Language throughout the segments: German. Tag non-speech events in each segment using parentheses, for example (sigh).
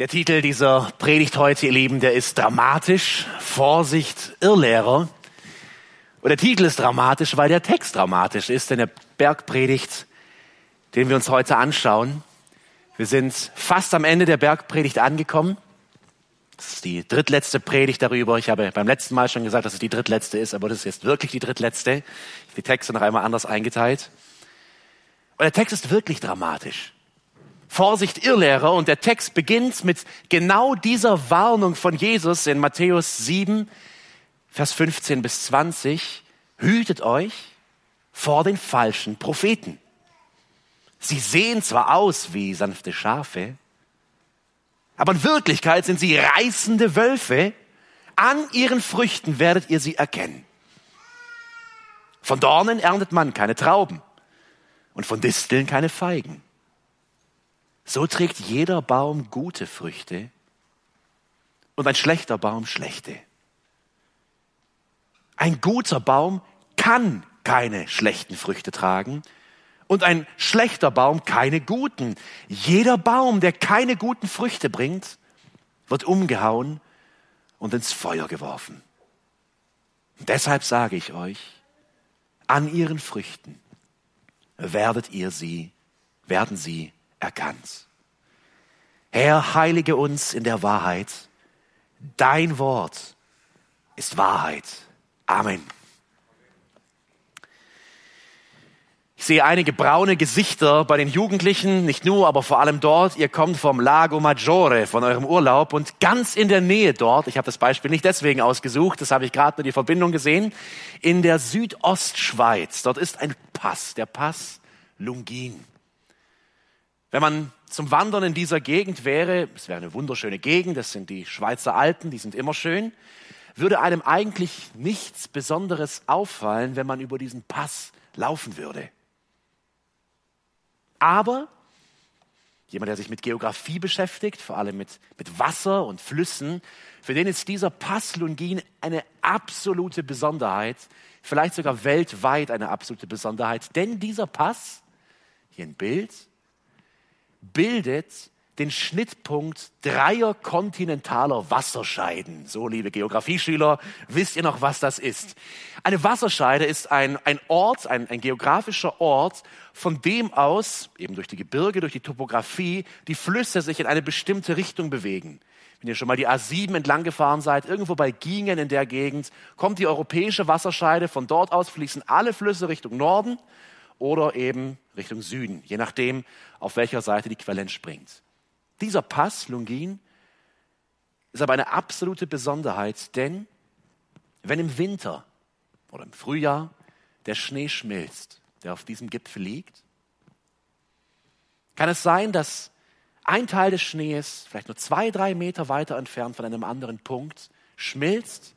Der Titel dieser Predigt heute, ihr Lieben, der ist dramatisch. Vorsicht, Irrlehrer. Und der Titel ist dramatisch, weil der Text dramatisch ist, denn der Bergpredigt, den wir uns heute anschauen. Wir sind fast am Ende der Bergpredigt angekommen. Das ist die drittletzte Predigt darüber. Ich habe beim letzten Mal schon gesagt, dass es die drittletzte ist, aber das ist jetzt wirklich die drittletzte. Die Texte noch einmal anders eingeteilt. Und der Text ist wirklich dramatisch. Vorsicht Irrlehrer. Und der Text beginnt mit genau dieser Warnung von Jesus in Matthäus 7, Vers 15 bis 20. Hütet euch vor den falschen Propheten. Sie sehen zwar aus wie sanfte Schafe, aber in Wirklichkeit sind sie reißende Wölfe. An ihren Früchten werdet ihr sie erkennen. Von Dornen erntet man keine Trauben und von Disteln keine Feigen. So trägt jeder Baum gute Früchte und ein schlechter Baum schlechte. Ein guter Baum kann keine schlechten Früchte tragen und ein schlechter Baum keine guten. Jeder Baum, der keine guten Früchte bringt, wird umgehauen und ins Feuer geworfen. Und deshalb sage ich euch, an ihren Früchten werdet ihr sie, werden sie erkannt. Herr, heilige uns in der Wahrheit. Dein Wort ist Wahrheit. Amen. Ich sehe einige braune Gesichter bei den Jugendlichen, nicht nur, aber vor allem dort. Ihr kommt vom Lago Maggiore, von eurem Urlaub und ganz in der Nähe dort, ich habe das Beispiel nicht deswegen ausgesucht, das habe ich gerade nur die Verbindung gesehen, in der Südostschweiz. Dort ist ein Pass, der Pass Lungin. Wenn man zum Wandern in dieser Gegend wäre, es wäre eine wunderschöne Gegend, das sind die Schweizer Alpen, die sind immer schön, würde einem eigentlich nichts Besonderes auffallen, wenn man über diesen Pass laufen würde. Aber jemand, der sich mit Geografie beschäftigt, vor allem mit, mit Wasser und Flüssen, für den ist dieser Pass Lungin eine absolute Besonderheit, vielleicht sogar weltweit eine absolute Besonderheit, denn dieser Pass, hier ein Bild, bildet den Schnittpunkt dreier kontinentaler Wasserscheiden. So, liebe Geografieschüler, wisst ihr noch, was das ist? Eine Wasserscheide ist ein, ein Ort, ein, ein geografischer Ort, von dem aus, eben durch die Gebirge, durch die Topografie, die Flüsse sich in eine bestimmte Richtung bewegen. Wenn ihr schon mal die A7 entlang gefahren seid, irgendwo bei Gingen in der Gegend, kommt die europäische Wasserscheide. Von dort aus fließen alle Flüsse Richtung Norden oder eben Richtung Süden, je nachdem, auf welcher Seite die Quelle entspringt. Dieser Pass, Lungin, ist aber eine absolute Besonderheit, denn wenn im Winter oder im Frühjahr der Schnee schmilzt, der auf diesem Gipfel liegt, kann es sein, dass ein Teil des Schnees, vielleicht nur zwei, drei Meter weiter entfernt von einem anderen Punkt, schmilzt,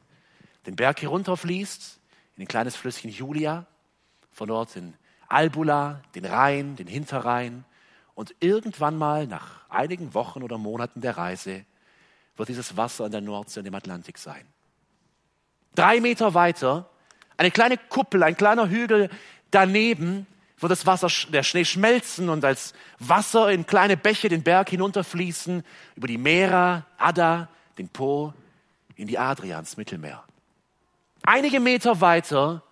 den Berg herunterfließt, in ein kleines Flüsschen Julia, von dort in Albula, den Rhein, den Hinterrhein. Und irgendwann mal, nach einigen Wochen oder Monaten der Reise, wird dieses Wasser an der Nordsee und im Atlantik sein. Drei Meter weiter, eine kleine Kuppel, ein kleiner Hügel daneben, wird das Wasser, der Schnee schmelzen und als Wasser in kleine Bäche den Berg hinunterfließen, über die Mera, Adda, den Po, in die Adrians Mittelmeer. Einige Meter weiter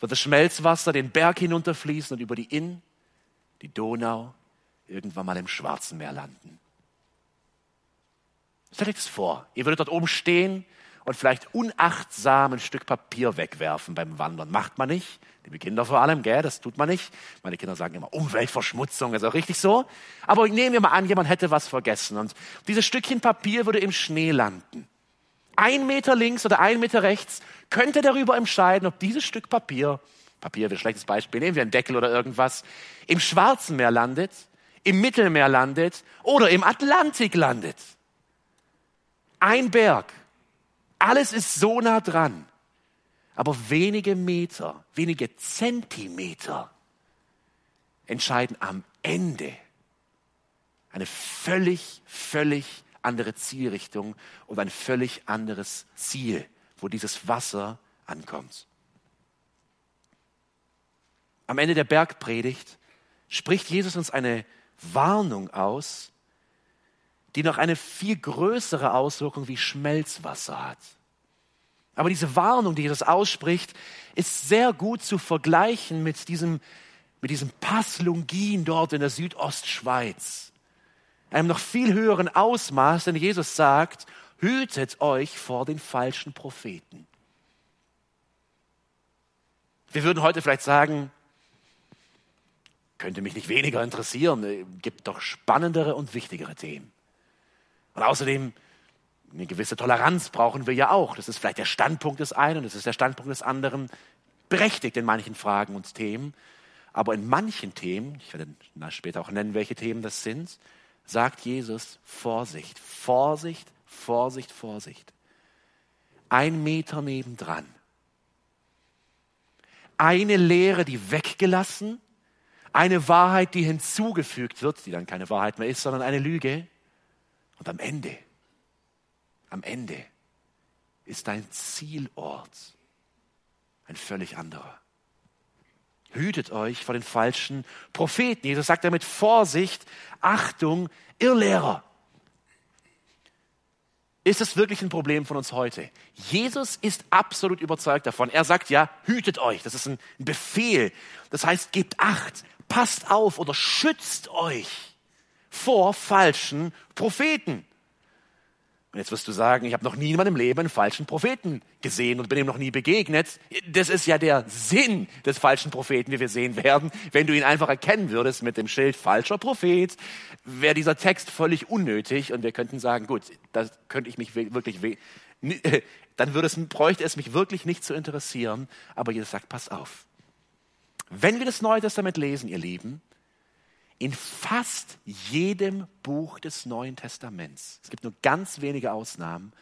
wird das Schmelzwasser den Berg hinunterfließen und über die Inn, die Donau, irgendwann mal im Schwarzen Meer landen. Stellt euch das vor. Ihr würdet dort oben stehen und vielleicht unachtsam ein Stück Papier wegwerfen beim Wandern. Macht man nicht. Die Kinder vor allem, gell, das tut man nicht. Meine Kinder sagen immer, Umweltverschmutzung, ist auch richtig so. Aber nehmen wir mal an, jemand hätte was vergessen und dieses Stückchen Papier würde im Schnee landen ein Meter links oder ein Meter rechts, könnte darüber entscheiden, ob dieses Stück Papier, Papier wäre ein schlechtes Beispiel, nehmen wir einen Deckel oder irgendwas, im Schwarzen Meer landet, im Mittelmeer landet oder im Atlantik landet. Ein Berg. Alles ist so nah dran. Aber wenige Meter, wenige Zentimeter entscheiden am Ende eine völlig, völlig andere Zielrichtung und ein völlig anderes Ziel, wo dieses Wasser ankommt. Am Ende der Bergpredigt spricht Jesus uns eine Warnung aus, die noch eine viel größere Auswirkung wie Schmelzwasser hat. Aber diese Warnung, die Jesus ausspricht, ist sehr gut zu vergleichen mit diesem, mit diesem Pass Lungin dort in der Südostschweiz. Einem noch viel höheren Ausmaß, denn Jesus sagt, hütet euch vor den falschen Propheten. Wir würden heute vielleicht sagen, könnte mich nicht weniger interessieren, gibt doch spannendere und wichtigere Themen. Und außerdem, eine gewisse Toleranz brauchen wir ja auch. Das ist vielleicht der Standpunkt des einen und das ist der Standpunkt des anderen. Berechtigt in manchen Fragen und Themen. Aber in manchen Themen, ich werde später auch nennen, welche Themen das sind, sagt Jesus, Vorsicht, Vorsicht, Vorsicht, Vorsicht. Ein Meter nebendran. Eine Lehre, die weggelassen, eine Wahrheit, die hinzugefügt wird, die dann keine Wahrheit mehr ist, sondern eine Lüge. Und am Ende, am Ende ist dein Zielort ein völlig anderer. Hütet euch vor den falschen Propheten. Jesus sagt damit Vorsicht, Achtung, Irrlehrer. Ist es wirklich ein Problem von uns heute? Jesus ist absolut überzeugt davon. Er sagt ja, hütet euch. Das ist ein Befehl. Das heißt, gebt Acht, passt auf oder schützt euch vor falschen Propheten. Und jetzt wirst du sagen, ich habe noch nie in meinem Leben einen falschen Propheten gesehen und bin ihm noch nie begegnet. Das ist ja der Sinn des falschen Propheten, wie wir sehen werden. Wenn du ihn einfach erkennen würdest mit dem Schild falscher Prophet, wäre dieser Text völlig unnötig und wir könnten sagen, gut, da könnte ich mich wirklich, (laughs) dann würde es, bräuchte es mich wirklich nicht zu interessieren. Aber Jesus sagt, pass auf. Wenn wir das Neue Testament lesen, ihr Lieben, in fast jedem Buch des Neuen Testaments, es gibt nur ganz wenige Ausnahmen,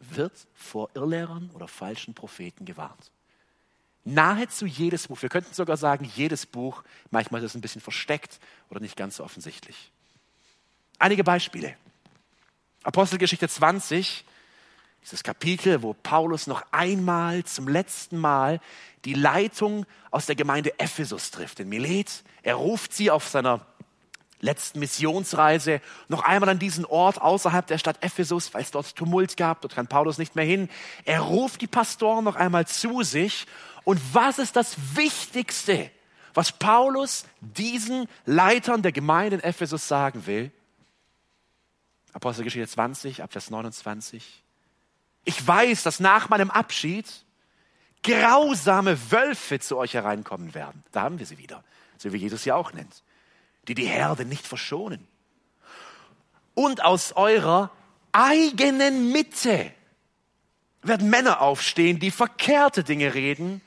wird vor Irrlehrern oder falschen Propheten gewarnt. Nahezu jedes Buch, wir könnten sogar sagen, jedes Buch, manchmal ist es ein bisschen versteckt oder nicht ganz so offensichtlich. Einige Beispiele. Apostelgeschichte 20, dieses Kapitel, wo Paulus noch einmal zum letzten Mal die Leitung aus der Gemeinde Ephesus trifft, in Milet. Er ruft sie auf seiner letzten Missionsreise noch einmal an diesen Ort außerhalb der Stadt Ephesus, weil es dort Tumult gab. Dort kann Paulus nicht mehr hin. Er ruft die Pastoren noch einmal zu sich. Und was ist das Wichtigste, was Paulus diesen Leitern der Gemeinde in Ephesus sagen will? Apostelgeschichte 20, Abvers 29. Ich weiß, dass nach meinem Abschied grausame Wölfe zu euch hereinkommen werden. Da haben wir sie wieder, so wie Jesus sie auch nennt die die Herde nicht verschonen. Und aus eurer eigenen Mitte werden Männer aufstehen, die verkehrte Dinge reden,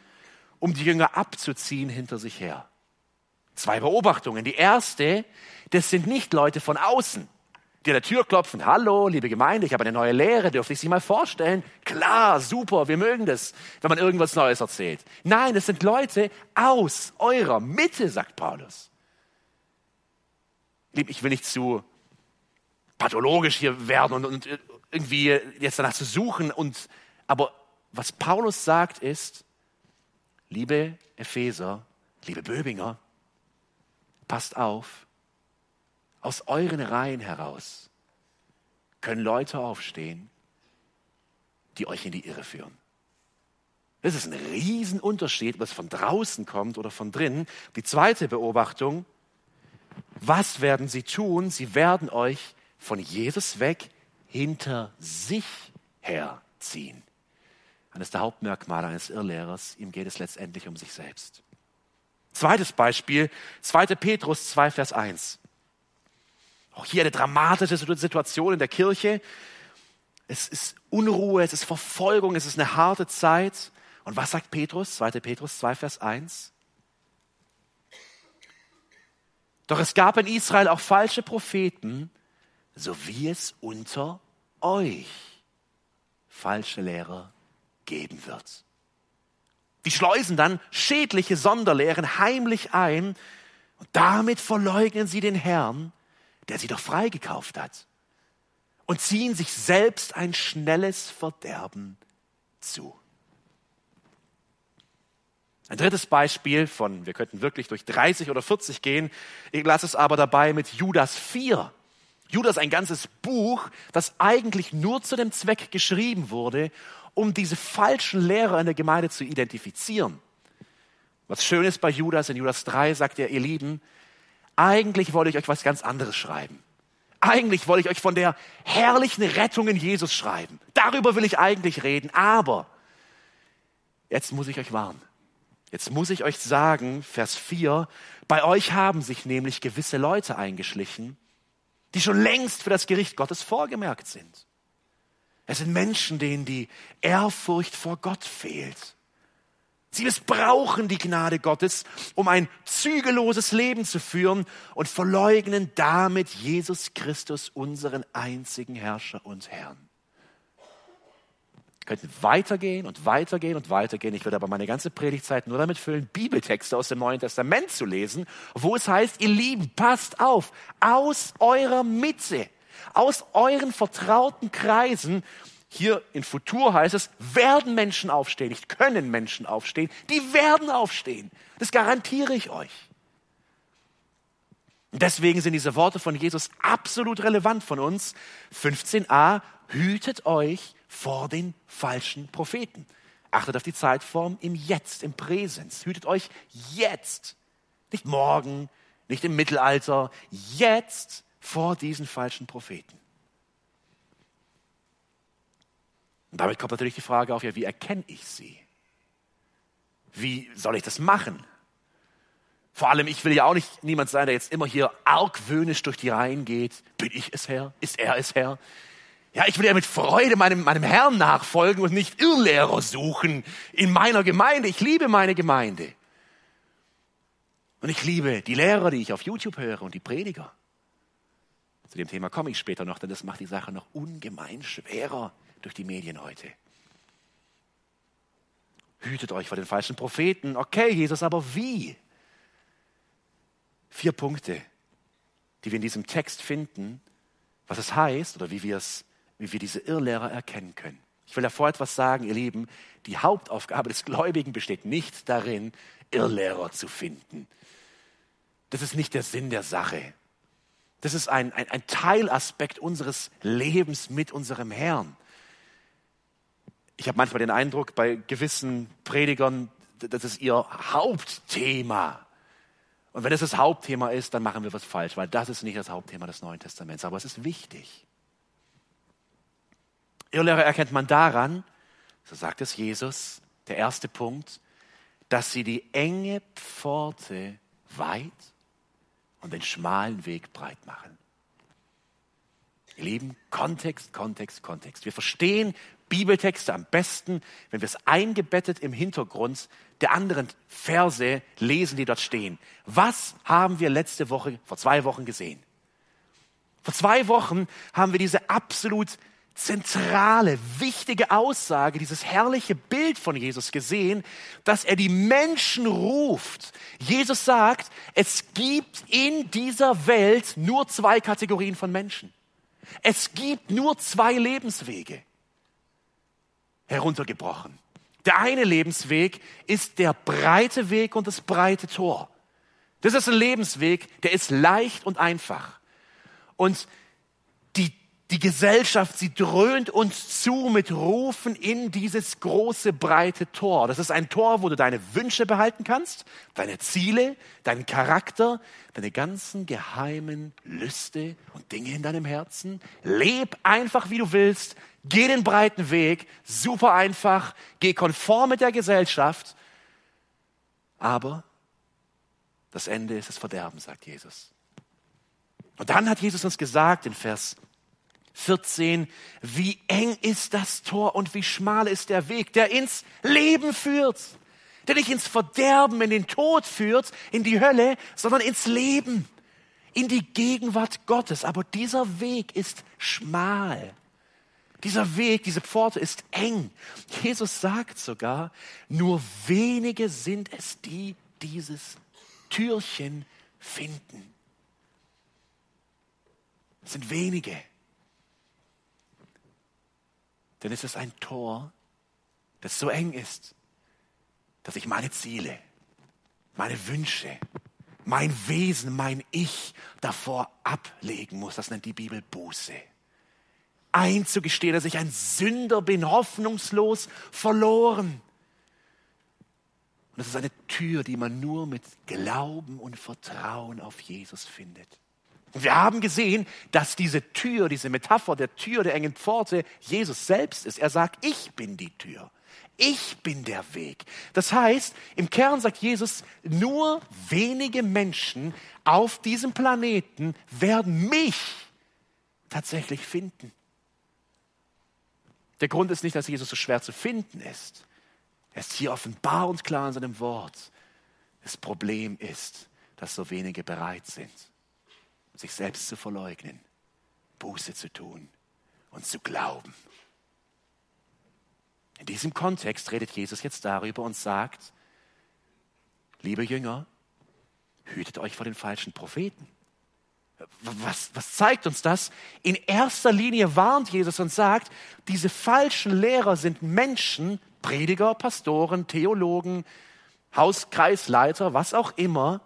um die Jünger abzuziehen hinter sich her. Zwei Beobachtungen. Die erste, das sind nicht Leute von außen, die an der Tür klopfen. Hallo, liebe Gemeinde, ich habe eine neue Lehre, dürfte ich Sie mal vorstellen? Klar, super, wir mögen das, wenn man irgendwas Neues erzählt. Nein, es sind Leute aus eurer Mitte, sagt Paulus. Lieb, ich will nicht zu pathologisch hier werden und, und irgendwie jetzt danach zu suchen. Und, aber was Paulus sagt ist, liebe Epheser, liebe Böbinger, passt auf, aus euren Reihen heraus können Leute aufstehen, die euch in die Irre führen. Das ist ein Riesenunterschied, ob es von draußen kommt oder von drinnen. Die zweite Beobachtung, was werden sie tun? Sie werden euch von Jesus weg hinter sich herziehen. Eines der Hauptmerkmale eines Irrlehrers, ihm geht es letztendlich um sich selbst. Zweites Beispiel, 2. Petrus 2, Vers 1. Auch hier eine dramatische Situation in der Kirche. Es ist Unruhe, es ist Verfolgung, es ist eine harte Zeit. Und was sagt Petrus? 2. Petrus 2, Vers 1. Doch es gab in Israel auch falsche Propheten, so wie es unter euch falsche Lehrer geben wird. Die schleusen dann schädliche Sonderlehren heimlich ein und damit verleugnen sie den Herrn, der sie doch freigekauft hat und ziehen sich selbst ein schnelles Verderben zu. Ein drittes Beispiel von, wir könnten wirklich durch 30 oder 40 gehen, ich lasse es aber dabei mit Judas 4. Judas ein ganzes Buch, das eigentlich nur zu dem Zweck geschrieben wurde, um diese falschen Lehrer in der Gemeinde zu identifizieren. Was schön ist bei Judas, in Judas 3 sagt er, ihr Lieben, eigentlich wollte ich euch was ganz anderes schreiben. Eigentlich wollte ich euch von der herrlichen Rettung in Jesus schreiben. Darüber will ich eigentlich reden. Aber jetzt muss ich euch warnen. Jetzt muss ich euch sagen, Vers 4, bei euch haben sich nämlich gewisse Leute eingeschlichen, die schon längst für das Gericht Gottes vorgemerkt sind. Es sind Menschen, denen die Ehrfurcht vor Gott fehlt. Sie missbrauchen die Gnade Gottes, um ein zügelloses Leben zu führen und verleugnen damit Jesus Christus, unseren einzigen Herrscher und Herrn. Wir könnten weitergehen und weitergehen und weitergehen. Ich würde aber meine ganze Predigtzeit nur damit füllen, Bibeltexte aus dem Neuen Testament zu lesen, wo es heißt, ihr Lieben, passt auf, aus eurer Mitte, aus euren vertrauten Kreisen hier in Futur heißt es, werden Menschen aufstehen, nicht können Menschen aufstehen, die werden aufstehen. Das garantiere ich euch. Deswegen sind diese Worte von Jesus absolut relevant von uns. 15a, hütet euch vor den falschen Propheten. Achtet auf die Zeitform im Jetzt, im Präsens. Hütet euch jetzt. Nicht morgen, nicht im Mittelalter, jetzt vor diesen falschen Propheten. Und damit kommt natürlich die Frage auf, ja, wie erkenne ich sie? Wie soll ich das machen? Vor allem, ich will ja auch nicht niemand sein, der jetzt immer hier argwöhnisch durch die Reihen geht. Bin ich es Herr? Ist er es Herr? Ja, ich will ja mit Freude meinem, meinem Herrn nachfolgen und nicht Irrlehrer suchen in meiner Gemeinde. Ich liebe meine Gemeinde. Und ich liebe die Lehrer, die ich auf YouTube höre und die Prediger. Zu dem Thema komme ich später noch, denn das macht die Sache noch ungemein schwerer durch die Medien heute. Hütet euch vor den falschen Propheten. Okay, Jesus, aber wie? Vier Punkte, die wir in diesem Text finden, was es heißt oder wie wir es, wie wir diese Irrlehrer erkennen können. Ich will davor etwas sagen, ihr Lieben. Die Hauptaufgabe des Gläubigen besteht nicht darin, Irrlehrer zu finden. Das ist nicht der Sinn der Sache. Das ist ein, ein, ein Teilaspekt unseres Lebens mit unserem Herrn ich habe manchmal den Eindruck, bei gewissen Predigern, das ist ihr Hauptthema. Und wenn es das Hauptthema ist, dann machen wir was falsch, weil das ist nicht das Hauptthema des Neuen Testaments, aber es ist wichtig. Irrlehrer erkennt man daran, so sagt es Jesus, der erste Punkt, dass sie die enge Pforte weit und den schmalen Weg breit machen. Ihr Lieben, Kontext, Kontext, Kontext. Wir verstehen Bibeltexte am besten, wenn wir es eingebettet im Hintergrund der anderen Verse lesen, die dort stehen. Was haben wir letzte Woche, vor zwei Wochen gesehen? Vor zwei Wochen haben wir diese absolut zentrale, wichtige Aussage, dieses herrliche Bild von Jesus gesehen, dass er die Menschen ruft. Jesus sagt, es gibt in dieser Welt nur zwei Kategorien von Menschen. Es gibt nur zwei Lebenswege heruntergebrochen. Der eine Lebensweg ist der breite Weg und das breite Tor. Das ist ein Lebensweg, der ist leicht und einfach. Und die, Gesellschaft, sie dröhnt uns zu mit Rufen in dieses große, breite Tor. Das ist ein Tor, wo du deine Wünsche behalten kannst, deine Ziele, deinen Charakter, deine ganzen geheimen Lüste und Dinge in deinem Herzen. Leb einfach, wie du willst. Geh den breiten Weg, super einfach, geh konform mit der Gesellschaft, aber das Ende ist das Verderben, sagt Jesus. Und dann hat Jesus uns gesagt in Vers 14, wie eng ist das Tor und wie schmal ist der Weg, der ins Leben führt, der nicht ins Verderben, in den Tod führt, in die Hölle, sondern ins Leben, in die Gegenwart Gottes. Aber dieser Weg ist schmal. Dieser Weg, diese Pforte ist eng. Jesus sagt sogar, nur wenige sind es, die dieses Türchen finden. Es sind wenige. Denn es ist ein Tor, das so eng ist, dass ich meine Ziele, meine Wünsche, mein Wesen, mein Ich davor ablegen muss. Das nennt die Bibel Buße. Einzugestehen, dass ich ein Sünder bin, hoffnungslos verloren. Und das ist eine Tür, die man nur mit Glauben und Vertrauen auf Jesus findet. Und wir haben gesehen, dass diese Tür, diese Metapher der Tür der engen Pforte Jesus selbst ist. Er sagt, ich bin die Tür. Ich bin der Weg. Das heißt, im Kern sagt Jesus, nur wenige Menschen auf diesem Planeten werden mich tatsächlich finden. Der Grund ist nicht, dass Jesus so schwer zu finden ist. Er ist hier offenbar und klar in seinem Wort. Das Problem ist, dass so wenige bereit sind sich selbst zu verleugnen, Buße zu tun und zu glauben. In diesem Kontext redet Jesus jetzt darüber und sagt, liebe Jünger, hütet euch vor den falschen Propheten. Was, was zeigt uns das? In erster Linie warnt Jesus und sagt, diese falschen Lehrer sind Menschen, Prediger, Pastoren, Theologen, Hauskreisleiter, was auch immer,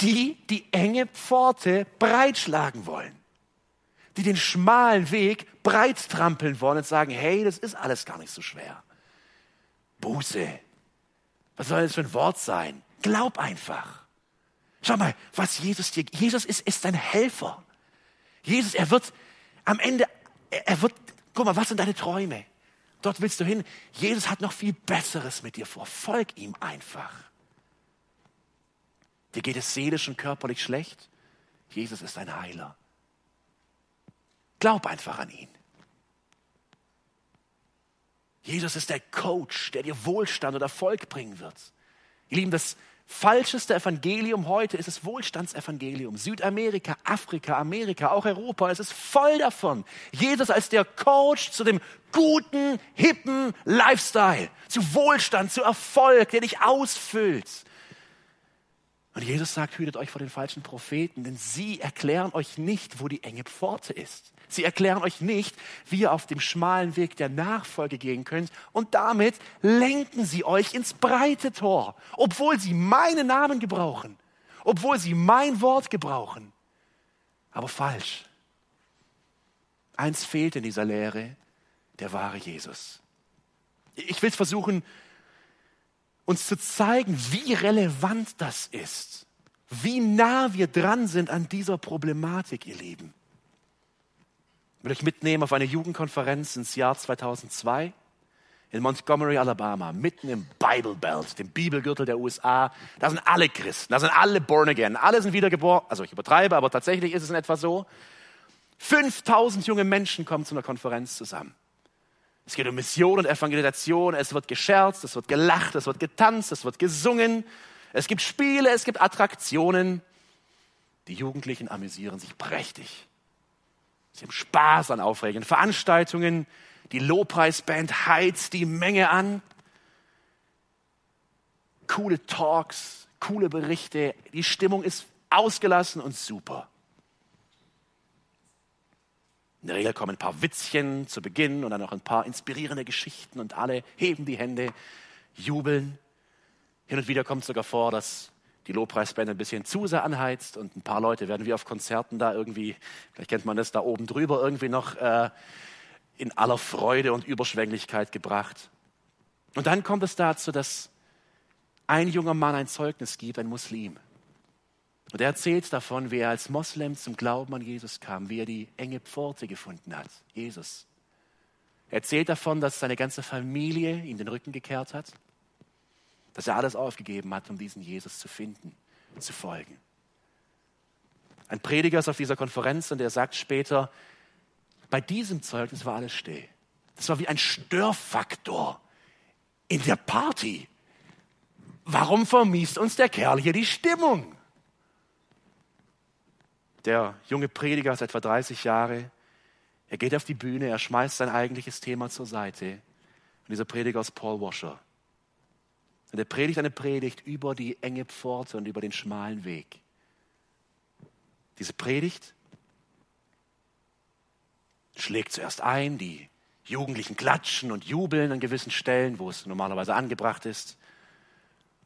die die enge Pforte breitschlagen wollen, die den schmalen Weg breit trampeln wollen und sagen, hey, das ist alles gar nicht so schwer. Buße. Was soll das für ein Wort sein? Glaub einfach. Schau mal, was Jesus dir, Jesus ist, ist dein Helfer. Jesus, er wird am Ende, er wird, guck mal, was sind deine Träume? Dort willst du hin. Jesus hat noch viel Besseres mit dir vor. Folg ihm einfach. Dir geht es seelisch und körperlich schlecht. Jesus ist ein Heiler. Glaub einfach an ihn. Jesus ist der Coach, der dir Wohlstand und Erfolg bringen wird. Ihr Lieben, das falscheste Evangelium heute ist das Wohlstandsevangelium. Südamerika, Afrika, Amerika, auch Europa, es ist voll davon. Jesus als der Coach zu dem guten, hippen Lifestyle, zu Wohlstand, zu Erfolg, der dich ausfüllt. Und Jesus sagt, hütet euch vor den falschen Propheten, denn sie erklären euch nicht, wo die enge Pforte ist. Sie erklären euch nicht, wie ihr auf dem schmalen Weg der Nachfolge gehen könnt und damit lenken sie euch ins breite Tor, obwohl sie meinen Namen gebrauchen, obwohl sie mein Wort gebrauchen. Aber falsch. Eins fehlt in dieser Lehre, der wahre Jesus. Ich will es versuchen, uns zu zeigen, wie relevant das ist, wie nah wir dran sind an dieser Problematik, ihr Lieben. Ich will euch mitnehmen auf eine Jugendkonferenz ins Jahr 2002 in Montgomery, Alabama, mitten im Bible Belt, dem Bibelgürtel der USA. Da sind alle Christen, da sind alle born again, alle sind wiedergeboren. Also ich übertreibe, aber tatsächlich ist es in etwa so. 5000 junge Menschen kommen zu einer Konferenz zusammen. Es geht um Mission und Evangelisation. Es wird gescherzt, es wird gelacht, es wird getanzt, es wird gesungen. Es gibt Spiele, es gibt Attraktionen. Die Jugendlichen amüsieren sich prächtig. Sie haben Spaß an aufregenden Veranstaltungen. Die Lobpreisband heizt die Menge an. Coole Talks, coole Berichte. Die Stimmung ist ausgelassen und super. In der Regel kommen ein paar Witzchen zu Beginn und dann noch ein paar inspirierende Geschichten und alle heben die Hände, jubeln. Hin und wieder kommt sogar vor, dass die Lobpreisband ein bisschen zu sehr anheizt und ein paar Leute werden wie auf Konzerten da irgendwie, vielleicht kennt man das da oben drüber, irgendwie noch äh, in aller Freude und Überschwänglichkeit gebracht. Und dann kommt es dazu, dass ein junger Mann ein Zeugnis gibt, ein Muslim. Und er erzählt davon, wie er als Moslem zum Glauben an Jesus kam, wie er die enge Pforte gefunden hat, Jesus. Er erzählt davon, dass seine ganze Familie ihm den Rücken gekehrt hat, dass er alles aufgegeben hat, um diesen Jesus zu finden, zu folgen. Ein Prediger ist auf dieser Konferenz und er sagt später, bei diesem Zeugnis war alles still. Das war wie ein Störfaktor in der Party. Warum vermiest uns der Kerl hier die Stimmung? Der junge Prediger ist etwa 30 Jahre. Er geht auf die Bühne, er schmeißt sein eigentliches Thema zur Seite. Und dieser Prediger ist Paul Washer. Und er predigt eine Predigt über die enge Pforte und über den schmalen Weg. Diese Predigt schlägt zuerst ein, die Jugendlichen klatschen und jubeln an gewissen Stellen, wo es normalerweise angebracht ist.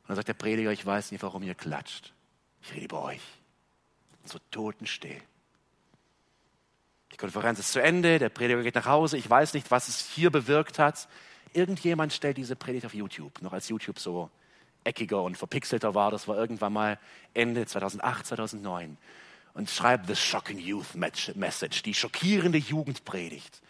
Und dann sagt der Prediger, ich weiß nicht, warum ihr klatscht. Ich rede über euch. So totenstill. Die Konferenz ist zu Ende, der Prediger geht nach Hause. Ich weiß nicht, was es hier bewirkt hat. Irgendjemand stellt diese Predigt auf YouTube, noch als YouTube so eckiger und verpixelter war. Das war irgendwann mal Ende 2008, 2009. Und schreibt The Shocking Youth Message, die schockierende Jugendpredigt.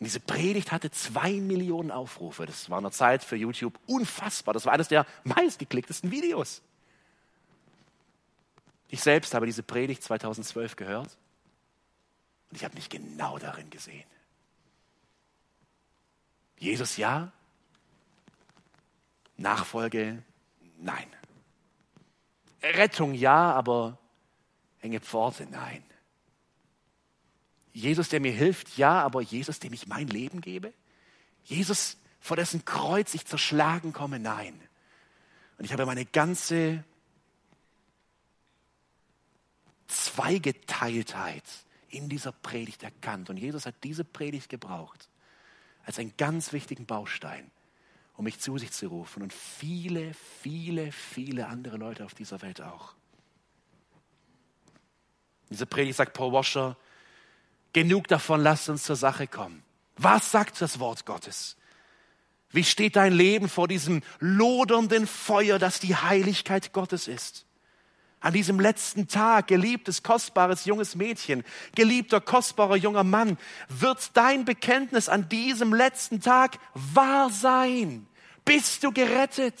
Und diese Predigt hatte zwei Millionen Aufrufe. Das war in der Zeit für YouTube unfassbar. Das war eines der meistgeklicktesten Videos. Ich selbst habe diese Predigt 2012 gehört und ich habe mich genau darin gesehen. Jesus ja, Nachfolge nein. Rettung ja, aber enge Pforte nein. Jesus, der mir hilft, ja, aber Jesus, dem ich mein Leben gebe? Jesus, vor dessen Kreuz ich zerschlagen komme, nein. Und ich habe meine ganze Zweigeteiltheit in dieser Predigt erkannt. Und Jesus hat diese Predigt gebraucht als einen ganz wichtigen Baustein, um mich zu sich zu rufen. Und viele, viele, viele andere Leute auf dieser Welt auch. Diese Predigt sagt Paul Washer, genug davon, lasst uns zur Sache kommen. Was sagt das Wort Gottes? Wie steht dein Leben vor diesem lodernden Feuer, das die Heiligkeit Gottes ist? An diesem letzten Tag, geliebtes, kostbares junges Mädchen, geliebter, kostbarer junger Mann, wird dein Bekenntnis an diesem letzten Tag wahr sein. Bist du gerettet?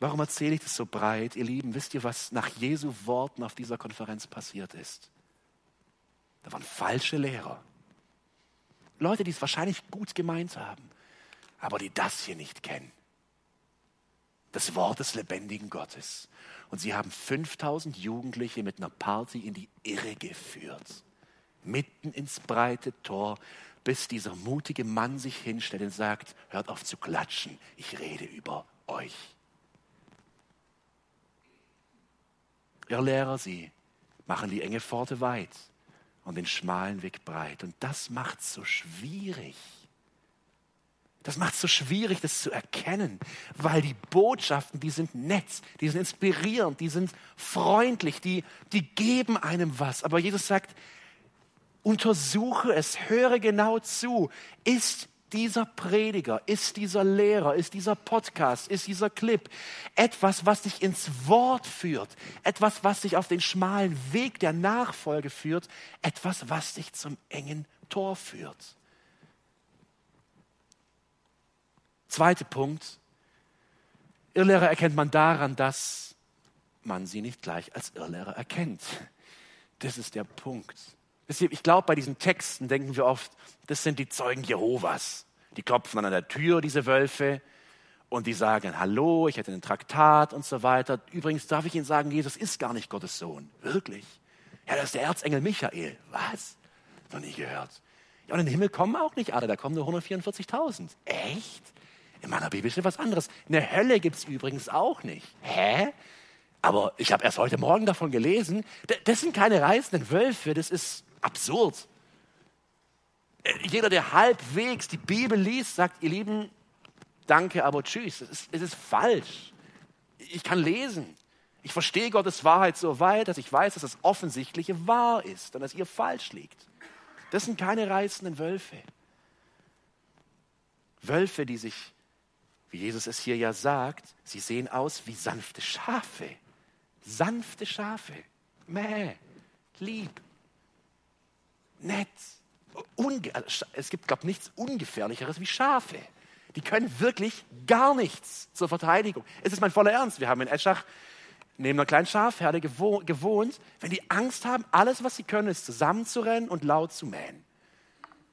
Warum erzähle ich das so breit? Ihr Lieben, wisst ihr, was nach Jesu Worten auf dieser Konferenz passiert ist? Da waren falsche Lehrer. Leute, die es wahrscheinlich gut gemeint haben aber die das hier nicht kennen. Das Wort des lebendigen Gottes. Und sie haben 5000 Jugendliche mit einer Party in die Irre geführt. Mitten ins breite Tor, bis dieser mutige Mann sich hinstellt und sagt, hört auf zu klatschen, ich rede über euch. Ihr Lehrer, sie machen die enge Pforte weit und den schmalen Weg breit. Und das macht so schwierig das macht es so schwierig, das zu erkennen, weil die Botschaften, die sind nett, die sind inspirierend, die sind freundlich, die, die geben einem was. Aber Jesus sagt, untersuche es, höre genau zu. Ist dieser Prediger, ist dieser Lehrer, ist dieser Podcast, ist dieser Clip etwas, was dich ins Wort führt, etwas, was dich auf den schmalen Weg der Nachfolge führt, etwas, was dich zum engen Tor führt. Zweiter Punkt. Irrlehrer erkennt man daran, dass man sie nicht gleich als Irrlehrer erkennt. Das ist der Punkt. Ich glaube, bei diesen Texten denken wir oft, das sind die Zeugen Jehovas. Die klopfen an der Tür, diese Wölfe, und die sagen, hallo, ich hätte einen Traktat und so weiter. Übrigens darf ich Ihnen sagen, Jesus ist gar nicht Gottes Sohn. Wirklich? Ja, das ist der Erzengel Michael. Was? Noch nie gehört. Ja, und in den Himmel kommen auch nicht alle, da kommen nur 144.000. Echt? In meiner Bibel steht was anderes. Eine Hölle gibt es übrigens auch nicht. Hä? Aber ich habe erst heute Morgen davon gelesen. Das sind keine reißenden Wölfe, das ist absurd. Äh, jeder, der halbwegs die Bibel liest, sagt, ihr Lieben, danke, aber tschüss. Es ist, es ist falsch. Ich kann lesen. Ich verstehe Gottes Wahrheit so weit, dass ich weiß, dass das Offensichtliche wahr ist und dass ihr falsch liegt. Das sind keine reißenden Wölfe. Wölfe, die sich wie Jesus es hier ja sagt, sie sehen aus wie sanfte Schafe. Sanfte Schafe. Mäh, lieb, nett. Unge also es gibt, glaube ich, nichts Ungefährlicheres wie Schafe. Die können wirklich gar nichts zur Verteidigung. Es ist mein voller Ernst. Wir haben in Eschach neben einer kleinen Schafherde gewohnt. Wenn die Angst haben, alles, was sie können, ist zusammenzurennen und laut zu mähen.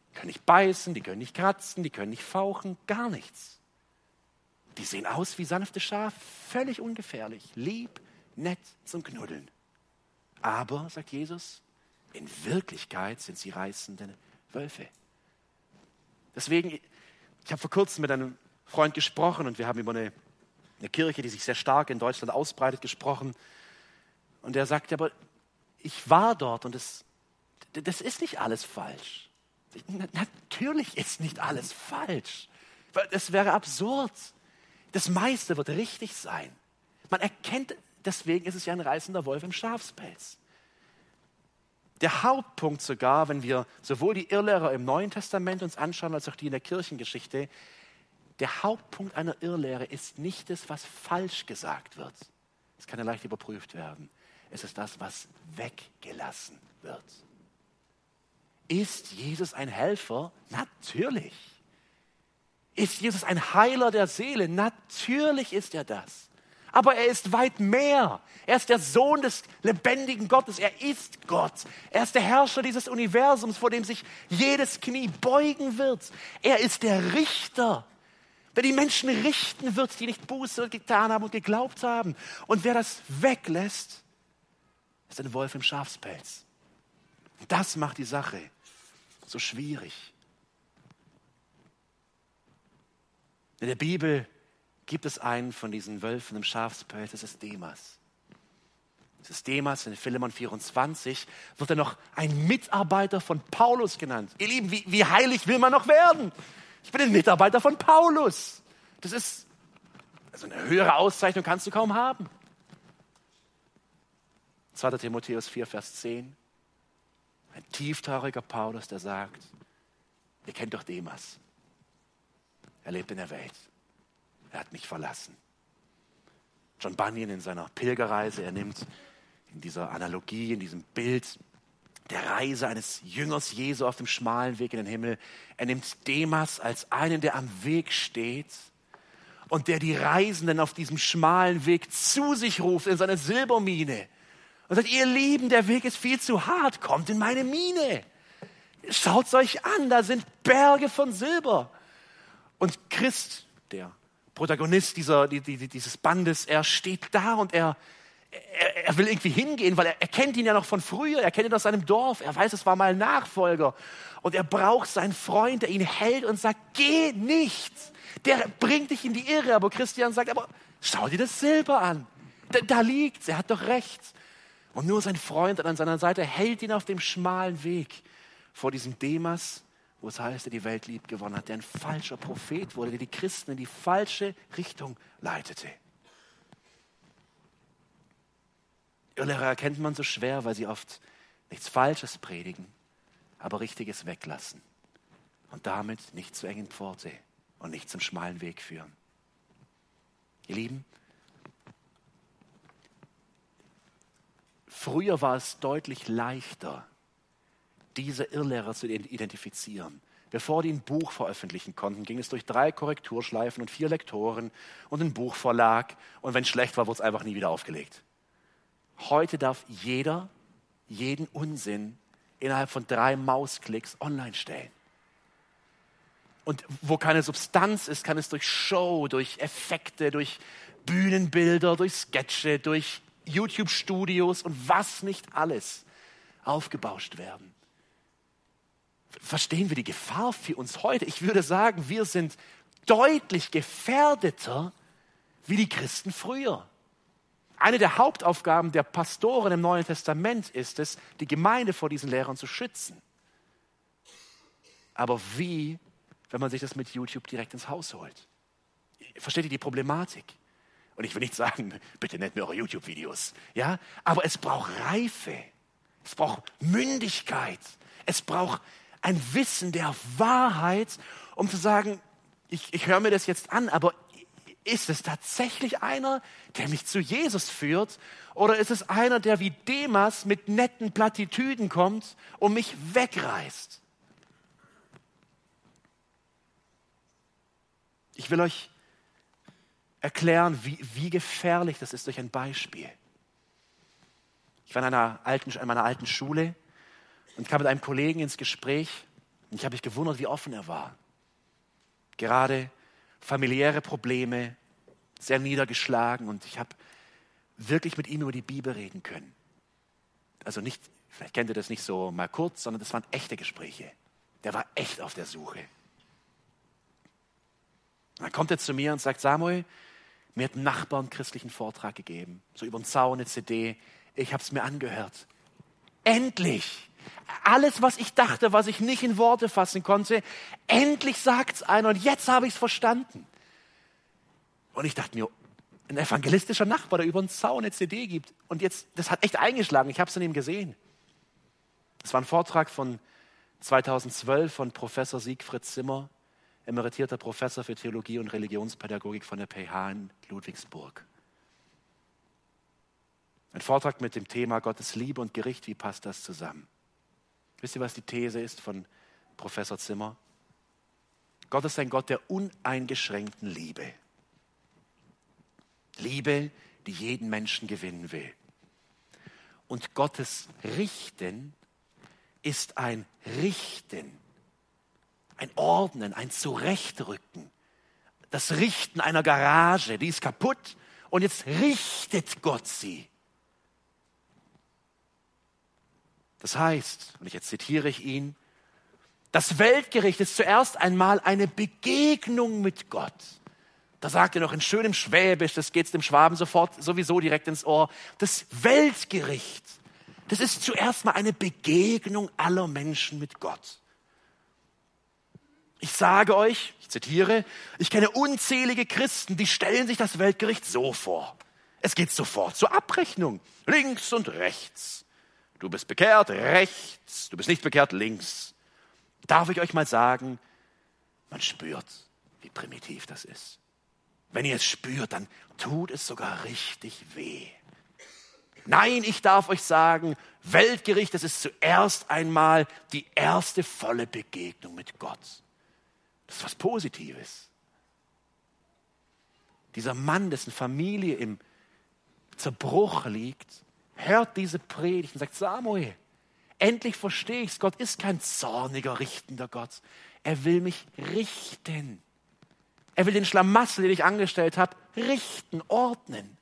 Die können nicht beißen, die können nicht kratzen, die können nicht fauchen, gar nichts. Die sehen aus wie sanfte Schafe, völlig ungefährlich, lieb, nett zum Knuddeln. Aber, sagt Jesus, in Wirklichkeit sind sie reißende Wölfe. Deswegen, ich habe vor kurzem mit einem Freund gesprochen und wir haben über eine, eine Kirche, die sich sehr stark in Deutschland ausbreitet, gesprochen. Und er sagte, aber ich war dort und es, das ist nicht alles falsch. Natürlich ist nicht alles falsch. Es wäre absurd. Das meiste wird richtig sein. Man erkennt, deswegen ist es ja ein reißender Wolf im Schafspelz. Der Hauptpunkt sogar, wenn wir sowohl die Irrlehrer im Neuen Testament uns anschauen, als auch die in der Kirchengeschichte, der Hauptpunkt einer Irrlehre ist nicht das, was falsch gesagt wird. Das kann ja leicht überprüft werden. Es ist das, was weggelassen wird. Ist Jesus ein Helfer? Natürlich. Ist Jesus ein Heiler der Seele? Natürlich ist er das. Aber er ist weit mehr. Er ist der Sohn des lebendigen Gottes. Er ist Gott. Er ist der Herrscher dieses Universums, vor dem sich jedes Knie beugen wird. Er ist der Richter, der die Menschen richten wird, die nicht Buße getan haben und geglaubt haben. Und wer das weglässt, ist ein Wolf im Schafspelz. Das macht die Sache so schwierig. In der Bibel gibt es einen von diesen Wölfen im Schafspelz, das ist Demas. Das ist Demas in Philemon 24, wird er noch ein Mitarbeiter von Paulus genannt. Ihr Lieben, wie, wie heilig will man noch werden? Ich bin ein Mitarbeiter von Paulus. Das ist, also eine höhere Auszeichnung kannst du kaum haben. 2. Timotheus 4, Vers 10. Ein tieftrauriger Paulus, der sagt, ihr kennt doch Demas. Er lebt in der Welt. Er hat mich verlassen. John Bunyan in seiner Pilgerreise, er nimmt in dieser Analogie, in diesem Bild der Reise eines Jüngers Jesu auf dem schmalen Weg in den Himmel, er nimmt Demas als einen, der am Weg steht und der die Reisenden auf diesem schmalen Weg zu sich ruft in seine Silbermine und sagt, ihr Lieben, der Weg ist viel zu hart, kommt in meine Mine. Schaut euch an, da sind Berge von Silber. Und Christ, der Protagonist dieser, dieses Bandes, er steht da und er, er, er, will irgendwie hingehen, weil er, er kennt ihn ja noch von früher, er kennt ihn aus seinem Dorf, er weiß, es war mal ein Nachfolger. Und er braucht seinen Freund, der ihn hält und sagt, geh nicht. Der bringt dich in die Irre. Aber Christian sagt, aber schau dir das Silber an. Da, da liegt's, er hat doch recht. Und nur sein Freund an seiner Seite hält ihn auf dem schmalen Weg vor diesem Demas, wo es heißt, der die Welt lieb gewonnen hat, der ein falscher Prophet wurde, der die Christen in die falsche Richtung leitete. Irrlehrer erkennt man so schwer, weil sie oft nichts Falsches predigen, aber Richtiges weglassen und damit nicht zur engen Pforte und nicht zum schmalen Weg führen. Ihr Lieben, früher war es deutlich leichter, diese Irrlehrer zu identifizieren. Bevor die ein Buch veröffentlichen konnten, ging es durch drei Korrekturschleifen und vier Lektoren und einen Buchverlag. Und wenn schlecht war, wurde es einfach nie wieder aufgelegt. Heute darf jeder jeden Unsinn innerhalb von drei Mausklicks online stellen. Und wo keine Substanz ist, kann es durch Show, durch Effekte, durch Bühnenbilder, durch Sketche, durch YouTube-Studios und was nicht alles aufgebauscht werden. Verstehen wir die Gefahr für uns heute? Ich würde sagen, wir sind deutlich gefährdeter wie die Christen früher. Eine der Hauptaufgaben der Pastoren im Neuen Testament ist es, die Gemeinde vor diesen Lehrern zu schützen. Aber wie, wenn man sich das mit YouTube direkt ins Haus holt? Versteht ihr die Problematik? Und ich will nicht sagen, bitte nennt mir eure YouTube-Videos. Ja, aber es braucht Reife. Es braucht Mündigkeit. Es braucht ein Wissen der Wahrheit, um zu sagen, ich, ich höre mir das jetzt an, aber ist es tatsächlich einer, der mich zu Jesus führt? Oder ist es einer, der wie Demas mit netten Plattitüden kommt und mich wegreißt? Ich will euch erklären, wie, wie gefährlich das ist durch ein Beispiel. Ich war in, einer alten, in meiner alten Schule und kam mit einem Kollegen ins Gespräch und ich habe mich gewundert, wie offen er war. Gerade familiäre Probleme, sehr niedergeschlagen und ich habe wirklich mit ihm über die Bibel reden können. Also nicht, vielleicht kennt ihr das nicht so mal kurz, sondern das waren echte Gespräche. Der war echt auf der Suche. Und dann kommt er zu mir und sagt, Samuel, mir hat ein Nachbar einen christlichen Vortrag gegeben, so über den Zaun, eine CD. Ich habe es mir angehört. Endlich! Alles, was ich dachte, was ich nicht in Worte fassen konnte, endlich sagt es einer und jetzt habe ich es verstanden. Und ich dachte mir, ein evangelistischer Nachbar, der über den Zaun eine CD gibt. Und jetzt, das hat echt eingeschlagen. Ich habe es an ihm gesehen. Das war ein Vortrag von 2012 von Professor Siegfried Zimmer, emeritierter Professor für Theologie und Religionspädagogik von der PH in Ludwigsburg. Ein Vortrag mit dem Thema Gottes Liebe und Gericht, wie passt das zusammen? Wisst ihr, was die These ist von Professor Zimmer? Gott ist ein Gott der uneingeschränkten Liebe. Liebe, die jeden Menschen gewinnen will. Und Gottes Richten ist ein Richten, ein Ordnen, ein Zurechtrücken. Das Richten einer Garage, die ist kaputt und jetzt richtet Gott sie. Das heißt, und jetzt zitiere ich ihn, das Weltgericht ist zuerst einmal eine Begegnung mit Gott. Da sagt er noch in schönem Schwäbisch, das geht dem Schwaben sofort sowieso direkt ins Ohr. Das Weltgericht, das ist zuerst mal eine Begegnung aller Menschen mit Gott. Ich sage euch, ich zitiere, ich kenne unzählige Christen, die stellen sich das Weltgericht so vor. Es geht sofort zur Abrechnung, links und rechts. Du bist bekehrt rechts, du bist nicht bekehrt links. Darf ich euch mal sagen, man spürt, wie primitiv das ist. Wenn ihr es spürt, dann tut es sogar richtig weh. Nein, ich darf euch sagen, Weltgericht, das ist zuerst einmal die erste volle Begegnung mit Gott. Das ist was Positives. Dieser Mann, dessen Familie im Zerbruch liegt, hört diese Predigt und sagt, Samuel, endlich verstehe ich es. Gott ist kein zorniger, richtender Gott. Er will mich richten. Er will den Schlamassel, den ich angestellt habe, richten, ordnen.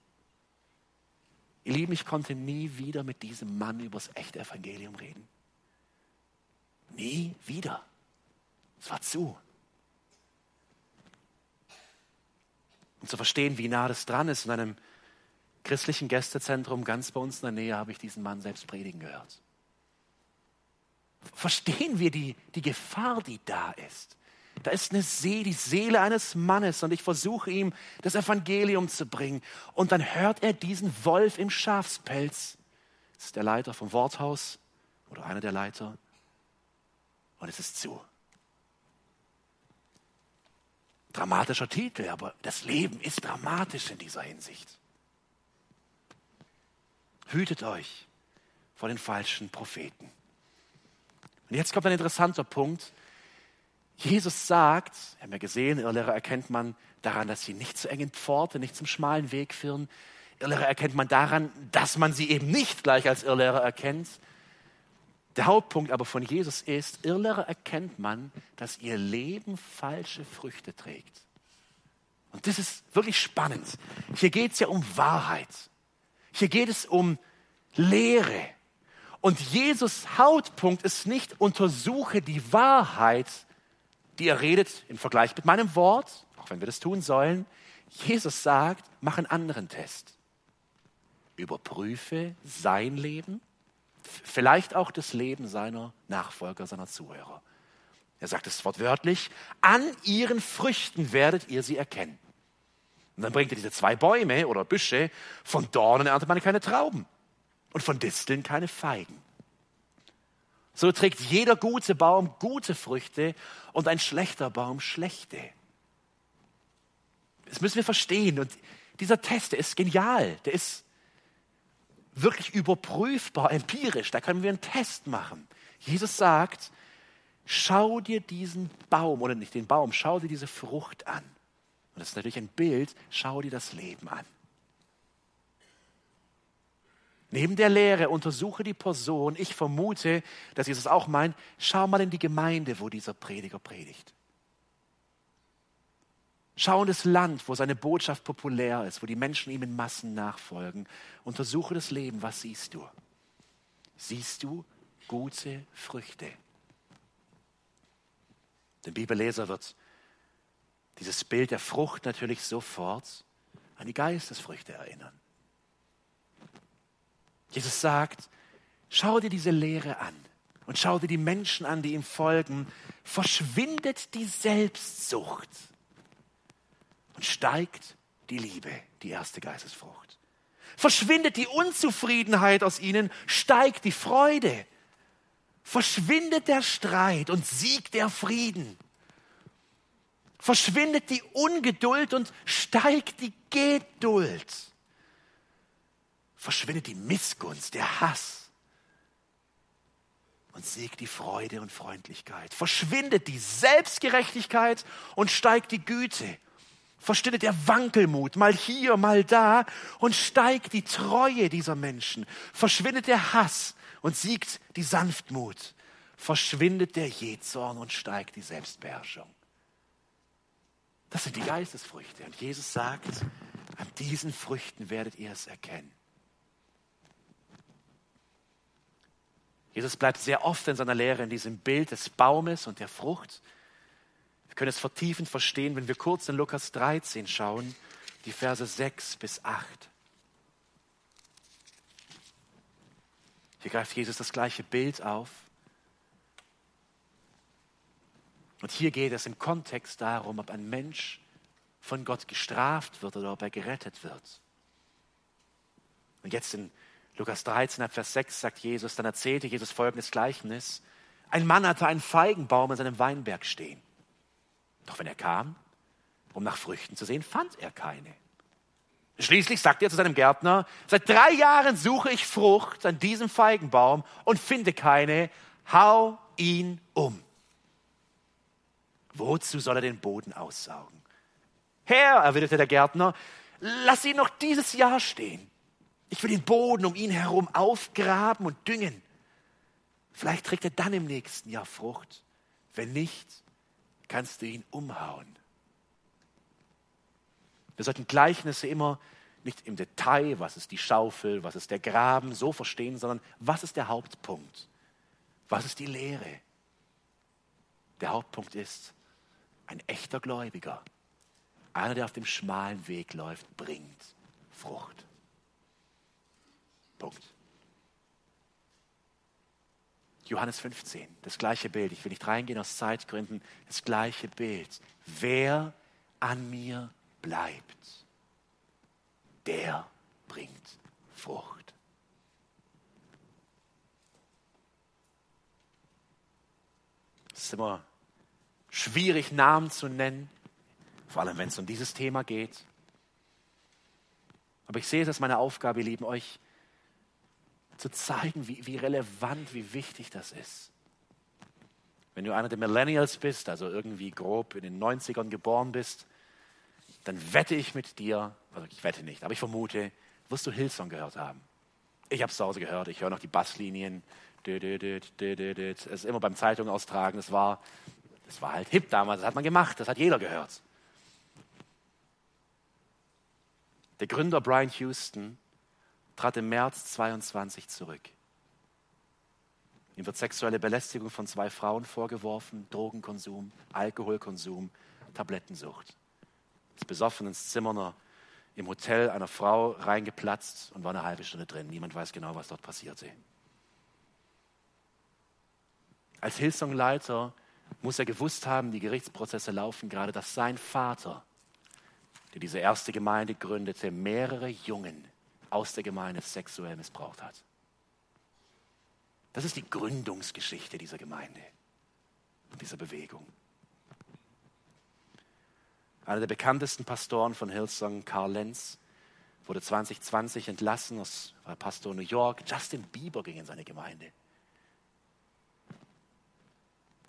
Ihr Lieben, ich konnte nie wieder mit diesem Mann über das echte Evangelium reden. Nie wieder. Es war zu. Und zu verstehen, wie nah das dran ist in einem christlichen Gästezentrum ganz bei uns in der Nähe habe ich diesen Mann selbst predigen gehört. Verstehen wir die, die Gefahr, die da ist? Da ist eine See, die Seele eines Mannes und ich versuche ihm das Evangelium zu bringen. Und dann hört er diesen Wolf im Schafspelz. Das ist der Leiter vom Worthaus oder einer der Leiter. Und es ist zu. Dramatischer Titel, aber das Leben ist dramatisch in dieser Hinsicht. Hütet euch vor den falschen Propheten. Und jetzt kommt ein interessanter Punkt. Jesus sagt, wir haben ja gesehen, Irrlehrer erkennt man daran, dass sie nicht zu engen Pforte, nicht zum schmalen Weg führen. Irrlehrer erkennt man daran, dass man sie eben nicht gleich als Irrlehrer erkennt. Der Hauptpunkt aber von Jesus ist, Irrlehrer erkennt man, dass ihr Leben falsche Früchte trägt. Und das ist wirklich spannend. Hier geht es ja um Wahrheit. Hier geht es um Lehre. Und Jesus Hauptpunkt ist nicht, untersuche die Wahrheit, die er redet im Vergleich mit meinem Wort, auch wenn wir das tun sollen. Jesus sagt, mach einen anderen Test. Überprüfe sein Leben, vielleicht auch das Leben seiner Nachfolger, seiner Zuhörer. Er sagt es wortwörtlich, an ihren Früchten werdet ihr sie erkennen. Und dann bringt er diese zwei Bäume oder Büsche, von Dornen erntet man keine Trauben und von Disteln keine Feigen. So trägt jeder gute Baum gute Früchte und ein schlechter Baum schlechte. Das müssen wir verstehen. Und dieser Test, der ist genial. Der ist wirklich überprüfbar, empirisch. Da können wir einen Test machen. Jesus sagt, schau dir diesen Baum, oder nicht den Baum, schau dir diese Frucht an. Und das ist natürlich ein Bild, schau dir das Leben an. Neben der Lehre untersuche die Person. Ich vermute, dass Jesus auch meint, schau mal in die Gemeinde, wo dieser Prediger predigt. Schau in das Land, wo seine Botschaft populär ist, wo die Menschen ihm in Massen nachfolgen. Untersuche das Leben. Was siehst du? Siehst du gute Früchte? Der Bibelleser wird dieses Bild der Frucht natürlich sofort an die Geistesfrüchte erinnern. Jesus sagt, schau dir diese Lehre an. und schau dir die Menschen an, die ihm folgen, verschwindet die Selbstsucht und steigt die Liebe, die erste Geistesfrucht. Verschwindet die Unzufriedenheit aus ihnen, steigt die Freude. Verschwindet der Streit und siegt der Frieden. Verschwindet die Ungeduld und steigt die Geduld. Verschwindet die Missgunst, der Hass und siegt die Freude und Freundlichkeit. Verschwindet die Selbstgerechtigkeit und steigt die Güte. Verschwindet der Wankelmut, mal hier, mal da, und steigt die Treue dieser Menschen. Verschwindet der Hass und siegt die Sanftmut. Verschwindet der Jezorn und steigt die Selbstbeherrschung. Das sind die Geistesfrüchte. Und Jesus sagt, an diesen Früchten werdet ihr es erkennen. Jesus bleibt sehr oft in seiner Lehre in diesem Bild des Baumes und der Frucht können es vertiefend verstehen, wenn wir kurz in Lukas 13 schauen, die Verse 6 bis 8. Hier greift Jesus das gleiche Bild auf. Und hier geht es im Kontext darum, ob ein Mensch von Gott gestraft wird oder ob er gerettet wird. Und jetzt in Lukas 13, Vers 6 sagt Jesus, dann erzählte Jesus folgendes Gleichnis. Ein Mann hatte einen Feigenbaum in seinem Weinberg stehen. Doch wenn er kam, um nach Früchten zu sehen, fand er keine. Schließlich sagte er zu seinem Gärtner, seit drei Jahren suche ich Frucht an diesem Feigenbaum und finde keine, hau ihn um. Wozu soll er den Boden aussaugen? Herr, erwiderte der Gärtner, lass ihn noch dieses Jahr stehen. Ich will den Boden um ihn herum aufgraben und düngen. Vielleicht trägt er dann im nächsten Jahr Frucht. Wenn nicht, kannst du ihn umhauen. Wir sollten Gleichnisse immer nicht im Detail, was ist die Schaufel, was ist der Graben, so verstehen, sondern was ist der Hauptpunkt? Was ist die Lehre? Der Hauptpunkt ist, ein echter Gläubiger, einer, der auf dem schmalen Weg läuft, bringt Frucht. Punkt. Johannes 15, das gleiche Bild. Ich will nicht reingehen aus Zeitgründen. Das gleiche Bild. Wer an mir bleibt, der bringt Frucht. Es ist immer schwierig, Namen zu nennen, vor allem wenn es um dieses Thema geht. Aber ich sehe es als meine Aufgabe, ihr Lieben, euch zu zeigen, wie, wie relevant, wie wichtig das ist. Wenn du einer der Millennials bist, also irgendwie grob in den 90ern geboren bist, dann wette ich mit dir, also ich wette nicht, aber ich vermute, wirst du Hillsong gehört haben. Ich habe es zu Hause gehört, ich höre noch die Basslinien. Es ist immer beim Zeitung austragen, das war, das war halt hip damals, das hat man gemacht, das hat jeder gehört. Der Gründer Brian Houston trat im März 22 zurück. Ihm wird sexuelle Belästigung von zwei Frauen vorgeworfen, Drogenkonsum, Alkoholkonsum, Tablettensucht. Ist besoffen ins Zimmer im Hotel einer Frau reingeplatzt und war eine halbe Stunde drin. Niemand weiß genau, was dort passierte. Als Hillsong-Leiter muss er gewusst haben, die Gerichtsprozesse laufen gerade, dass sein Vater, der diese erste Gemeinde gründete, mehrere Jungen aus der Gemeinde sexuell missbraucht hat. Das ist die Gründungsgeschichte dieser Gemeinde, dieser Bewegung. Einer der bekanntesten Pastoren von Hillsong, Carl Lenz, wurde 2020 entlassen, war Pastor New York. Justin Bieber ging in seine Gemeinde.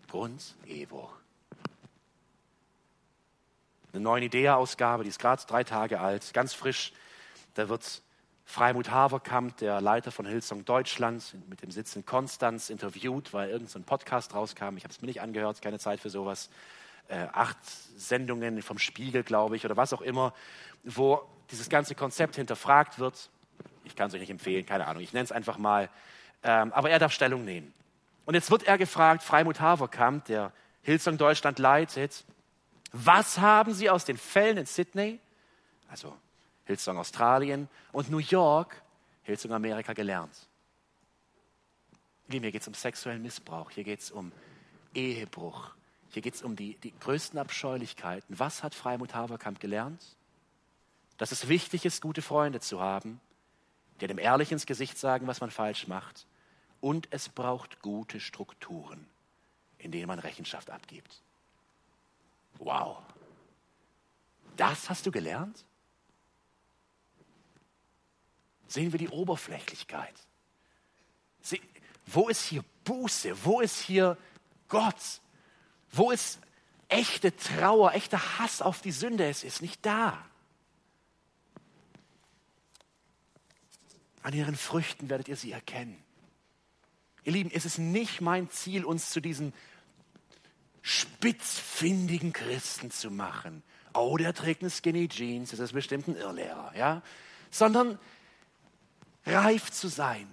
Grund, Ehebruch. Eine neue Idea-Ausgabe, die ist gerade drei Tage alt, ganz frisch. Da wird Freimut Haverkamp, der Leiter von Hillsong Deutschland, mit dem Sitz in Konstanz, interviewt, weil irgendein so Podcast rauskam. Ich habe es mir nicht angehört, keine Zeit für sowas. Äh, acht Sendungen vom Spiegel, glaube ich, oder was auch immer, wo dieses ganze Konzept hinterfragt wird. Ich kann es euch nicht empfehlen, keine Ahnung, ich nenne es einfach mal. Ähm, aber er darf Stellung nehmen. Und jetzt wird er gefragt, Freimut Haverkamp, der Hillsong Deutschland leitet, was haben Sie aus den Fällen in Sydney, also Hillsong Australien und New York, Hillsong Amerika gelernt. Hier geht es um sexuellen Missbrauch, hier geht es um Ehebruch, hier geht es um die, die größten Abscheulichkeiten. Was hat Freimut Haberkamp gelernt? Dass es wichtig ist, gute Freunde zu haben, die dem ehrlich ins Gesicht sagen, was man falsch macht. Und es braucht gute Strukturen, in denen man Rechenschaft abgibt. Wow. Das hast du gelernt? Sehen wir die Oberflächlichkeit. Sie, wo ist hier Buße? Wo ist hier Gott? Wo ist echte Trauer, echter Hass auf die Sünde? Es ist nicht da. An ihren Früchten werdet ihr sie erkennen. Ihr Lieben, es ist nicht mein Ziel, uns zu diesen spitzfindigen Christen zu machen. Oh, der trägt eine Skinny Jeans, das ist bestimmt ein Irrlehrer, ja? Sondern reif zu sein,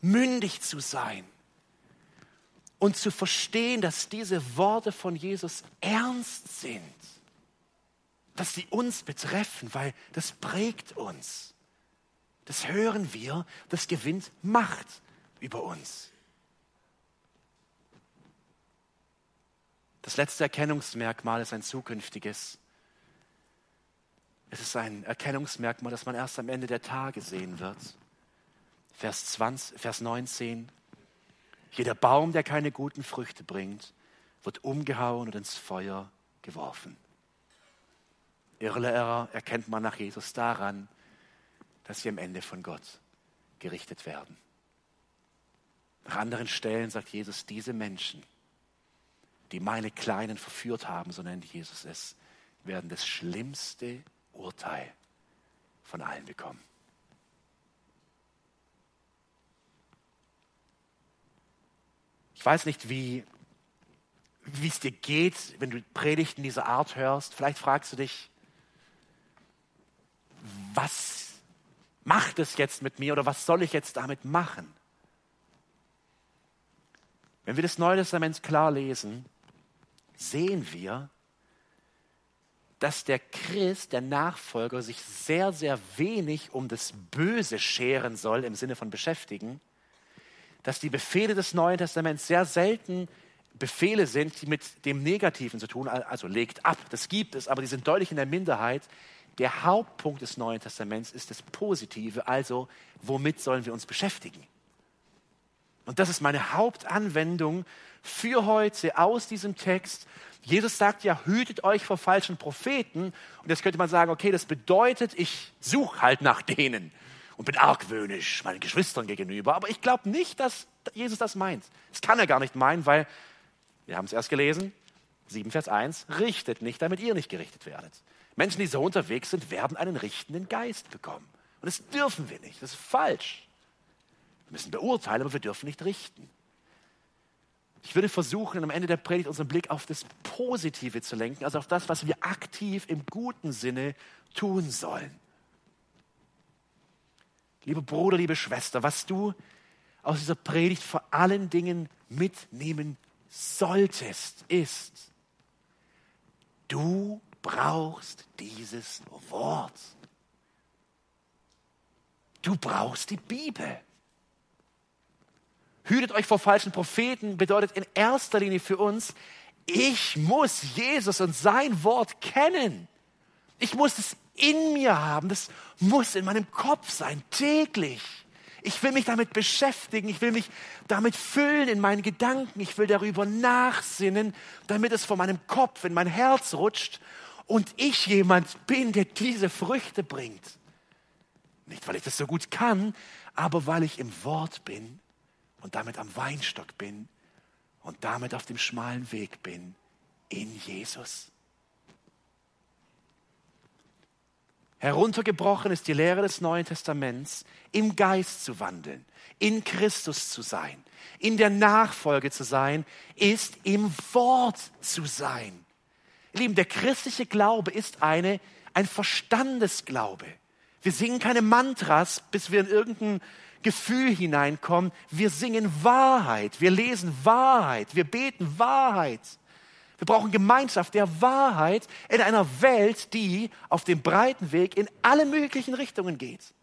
mündig zu sein und zu verstehen, dass diese Worte von Jesus ernst sind, dass sie uns betreffen, weil das prägt uns. Das hören wir, das gewinnt Macht über uns. Das letzte Erkennungsmerkmal ist ein zukünftiges. Es ist ein Erkennungsmerkmal, das man erst am Ende der Tage sehen wird. Vers, 20, Vers 19. Jeder Baum, der keine guten Früchte bringt, wird umgehauen und ins Feuer geworfen. Irrlehrer erkennt man nach Jesus daran, dass sie am Ende von Gott gerichtet werden. Nach anderen Stellen sagt Jesus, diese Menschen, die meine Kleinen verführt haben, so nennt Jesus es, werden das schlimmste Urteil von allen bekommen. Ich weiß nicht, wie es dir geht, wenn du Predigten dieser Art hörst. Vielleicht fragst du dich, was macht es jetzt mit mir oder was soll ich jetzt damit machen? Wenn wir das Neue Testament klar lesen, sehen wir, dass der Christ, der Nachfolger, sich sehr, sehr wenig um das Böse scheren soll im Sinne von beschäftigen, dass die Befehle des Neuen Testaments sehr selten Befehle sind, die mit dem Negativen zu tun, also legt ab, das gibt es, aber die sind deutlich in der Minderheit. Der Hauptpunkt des Neuen Testaments ist das Positive, also womit sollen wir uns beschäftigen? Und das ist meine Hauptanwendung für heute aus diesem Text. Jesus sagt ja, hütet euch vor falschen Propheten. Und jetzt könnte man sagen, okay, das bedeutet, ich suche halt nach denen und bin argwöhnisch meinen Geschwistern gegenüber. Aber ich glaube nicht, dass Jesus das meint. Das kann er gar nicht meinen, weil, wir haben es erst gelesen, 7 Vers 1, richtet nicht, damit ihr nicht gerichtet werdet. Menschen, die so unterwegs sind, werden einen richtenden Geist bekommen. Und das dürfen wir nicht. Das ist falsch. Wir müssen beurteilen, aber wir dürfen nicht richten. Ich würde versuchen, am Ende der Predigt unseren Blick auf das Positive zu lenken, also auf das, was wir aktiv im guten Sinne tun sollen. Liebe Bruder, liebe Schwester, was du aus dieser Predigt vor allen Dingen mitnehmen solltest, ist, du brauchst dieses Wort. Du brauchst die Bibel. Hütet euch vor falschen Propheten bedeutet in erster Linie für uns, ich muss Jesus und sein Wort kennen. Ich muss es in mir haben. Das muss in meinem Kopf sein, täglich. Ich will mich damit beschäftigen. Ich will mich damit füllen in meinen Gedanken. Ich will darüber nachsinnen, damit es von meinem Kopf in mein Herz rutscht und ich jemand bin, der diese Früchte bringt. Nicht, weil ich das so gut kann, aber weil ich im Wort bin und damit am Weinstock bin und damit auf dem schmalen Weg bin in Jesus. Heruntergebrochen ist die Lehre des Neuen Testaments, im Geist zu wandeln, in Christus zu sein, in der Nachfolge zu sein, ist im Wort zu sein. Ihr Lieben, der christliche Glaube ist eine, ein Verstandesglaube. Wir singen keine Mantras, bis wir in irgendein Gefühl hineinkommen. Wir singen Wahrheit, wir lesen Wahrheit, wir beten Wahrheit. Wir brauchen Gemeinschaft der Wahrheit in einer Welt, die auf dem breiten Weg in alle möglichen Richtungen geht.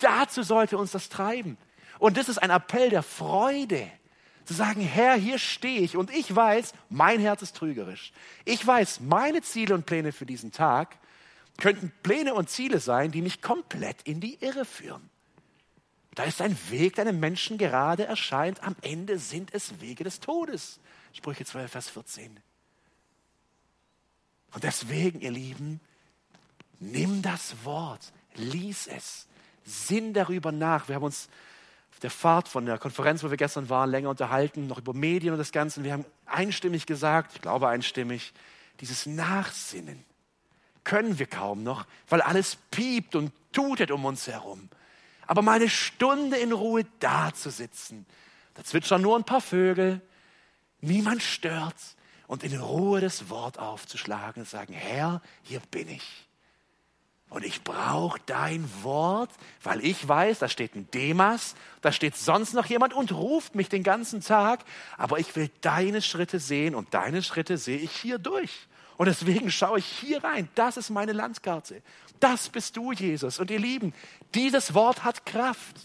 Dazu sollte uns das treiben. Und das ist ein Appell der Freude. Zu sagen, Herr, hier stehe ich und ich weiß, mein Herz ist trügerisch. Ich weiß, meine Ziele und Pläne für diesen Tag könnten Pläne und Ziele sein, die mich komplett in die Irre führen. Da ist ein Weg, der einem Menschen gerade erscheint. Am Ende sind es Wege des Todes. Sprüche 12, Vers 14. Und deswegen, ihr Lieben, nimm das Wort, lies es, sinn darüber nach. Wir haben uns auf der Fahrt von der Konferenz, wo wir gestern waren, länger unterhalten, noch über Medien und das Ganze. Wir haben einstimmig gesagt, ich glaube einstimmig, dieses Nachsinnen können wir kaum noch, weil alles piept und tutet um uns herum. Aber mal eine Stunde in Ruhe da zu sitzen, da zwitschern nur ein paar Vögel, niemand stört und in Ruhe das Wort aufzuschlagen und sagen, Herr, hier bin ich. Und ich brauche dein Wort, weil ich weiß, da steht ein Demas, da steht sonst noch jemand und ruft mich den ganzen Tag. Aber ich will deine Schritte sehen und deine Schritte sehe ich hier durch. Und deswegen schaue ich hier rein. Das ist meine Landkarte. Das bist du, Jesus. Und ihr Lieben, dieses Wort hat Kraft.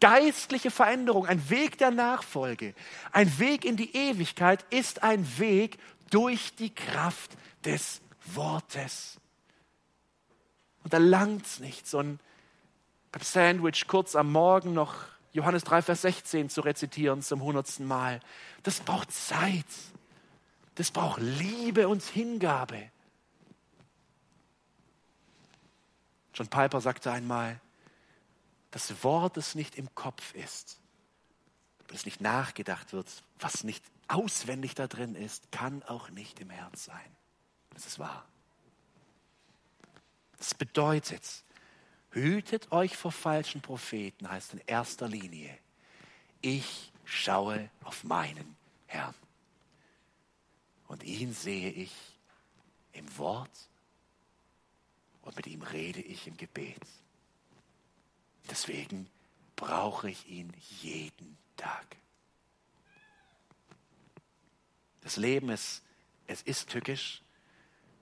Geistliche Veränderung, ein Weg der Nachfolge, ein Weg in die Ewigkeit ist ein Weg durch die Kraft des Wortes. Und da langt es nicht, so ein Sandwich kurz am Morgen noch Johannes 3, Vers 16 zu rezitieren zum hundertsten Mal. Das braucht Zeit. Das braucht Liebe und Hingabe. John Piper sagte einmal, das Wort, das nicht im Kopf ist, das nicht nachgedacht wird, was nicht auswendig da drin ist, kann auch nicht im Herz sein. Das ist wahr. Das bedeutet, hütet euch vor falschen Propheten, heißt in erster Linie, ich schaue auf meinen Herrn. Und ihn sehe ich im Wort und mit ihm rede ich im Gebet. Deswegen brauche ich ihn jeden Tag. Das Leben ist, es ist tückisch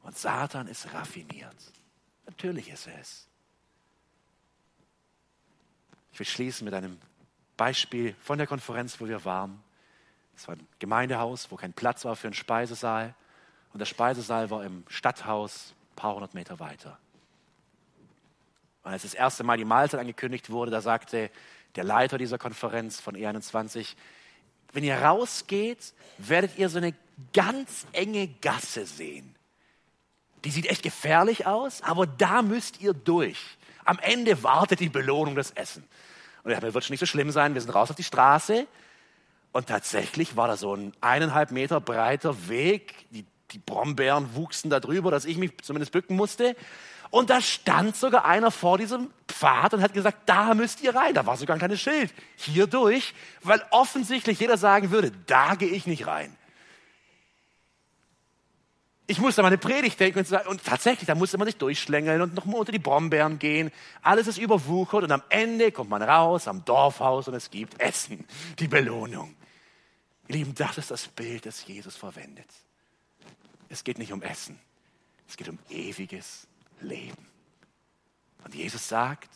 und Satan ist raffiniert. Natürlich ist er es. Ich will schließen mit einem Beispiel von der Konferenz, wo wir waren. Es war ein Gemeindehaus, wo kein Platz war für einen Speisesaal. Und der Speisesaal war im Stadthaus ein paar hundert Meter weiter. Und als das erste Mal die Mahlzeit angekündigt wurde, da sagte der Leiter dieser Konferenz von E21, wenn ihr rausgeht, werdet ihr so eine ganz enge Gasse sehen. Die sieht echt gefährlich aus, aber da müsst ihr durch. Am Ende wartet die Belohnung, das Essen. Und ich dachte, wird schon nicht so schlimm sein. Wir sind raus auf die Straße und tatsächlich war da so ein eineinhalb Meter breiter Weg. Die, die Brombeeren wuchsen da drüber, dass ich mich zumindest bücken musste. Und da stand sogar einer vor diesem Pfad und hat gesagt, da müsst ihr rein. Da war sogar ein kleines Schild. Hier durch, weil offensichtlich jeder sagen würde, da gehe ich nicht rein. Ich musste meine Predigt denken und, sagen, und tatsächlich, da musste man sich durchschlängeln und nochmal unter die Brombeeren gehen. Alles ist überwuchert und am Ende kommt man raus am Dorfhaus und es gibt Essen, die Belohnung. Ihr Lieben, das ist das Bild, das Jesus verwendet. Es geht nicht um Essen, es geht um ewiges Leben. Und Jesus sagt,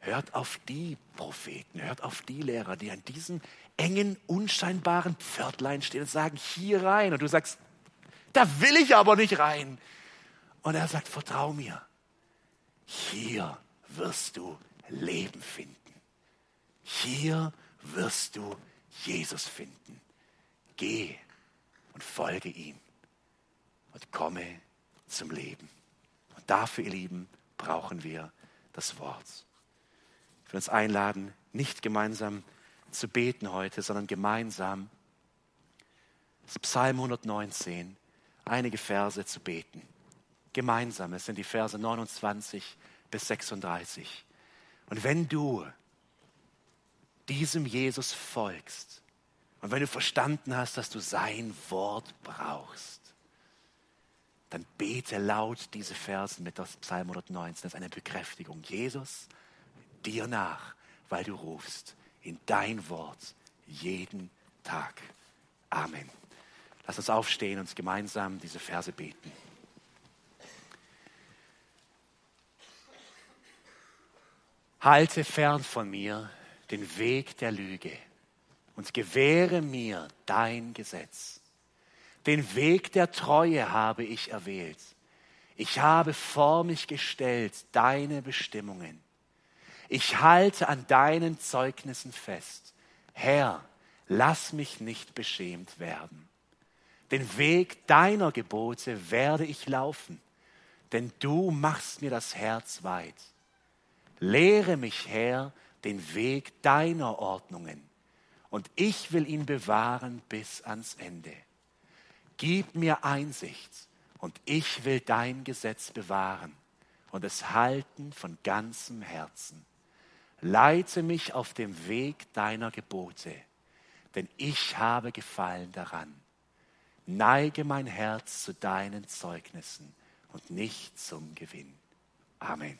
hört auf die Propheten, hört auf die Lehrer, die an diesem engen, unscheinbaren Pförtlein stehen und sagen, hier rein. Und du sagst, da will ich aber nicht rein. Und er sagt, vertrau mir, hier wirst du Leben finden. Hier wirst du Jesus finden. Geh und folge ihm und komme zum Leben. Und dafür, ihr Lieben, brauchen wir das Wort. Ich will uns einladen, nicht gemeinsam zu beten heute, sondern gemeinsam das Psalm 119, einige Verse zu beten. Gemeinsam, es sind die Verse 29 bis 36. Und wenn du diesem Jesus folgst und wenn du verstanden hast, dass du sein Wort brauchst, dann bete laut diese Versen mit das Psalm 119. Das ist eine Bekräftigung. Jesus, dir nach, weil du rufst in dein Wort jeden Tag. Amen. Lass uns aufstehen und gemeinsam diese Verse beten. Halte fern von mir den Weg der Lüge und gewähre mir dein Gesetz. Den Weg der Treue habe ich erwählt. Ich habe vor mich gestellt deine Bestimmungen. Ich halte an deinen Zeugnissen fest. Herr, lass mich nicht beschämt werden. Den Weg deiner Gebote werde ich laufen, denn du machst mir das Herz weit. Lehre mich, Herr, den Weg deiner Ordnungen, und ich will ihn bewahren bis ans Ende. Gib mir Einsicht, und ich will dein Gesetz bewahren und es halten von ganzem Herzen. Leite mich auf dem Weg deiner Gebote, denn ich habe Gefallen daran. Neige mein Herz zu deinen Zeugnissen und nicht zum Gewinn. Amen.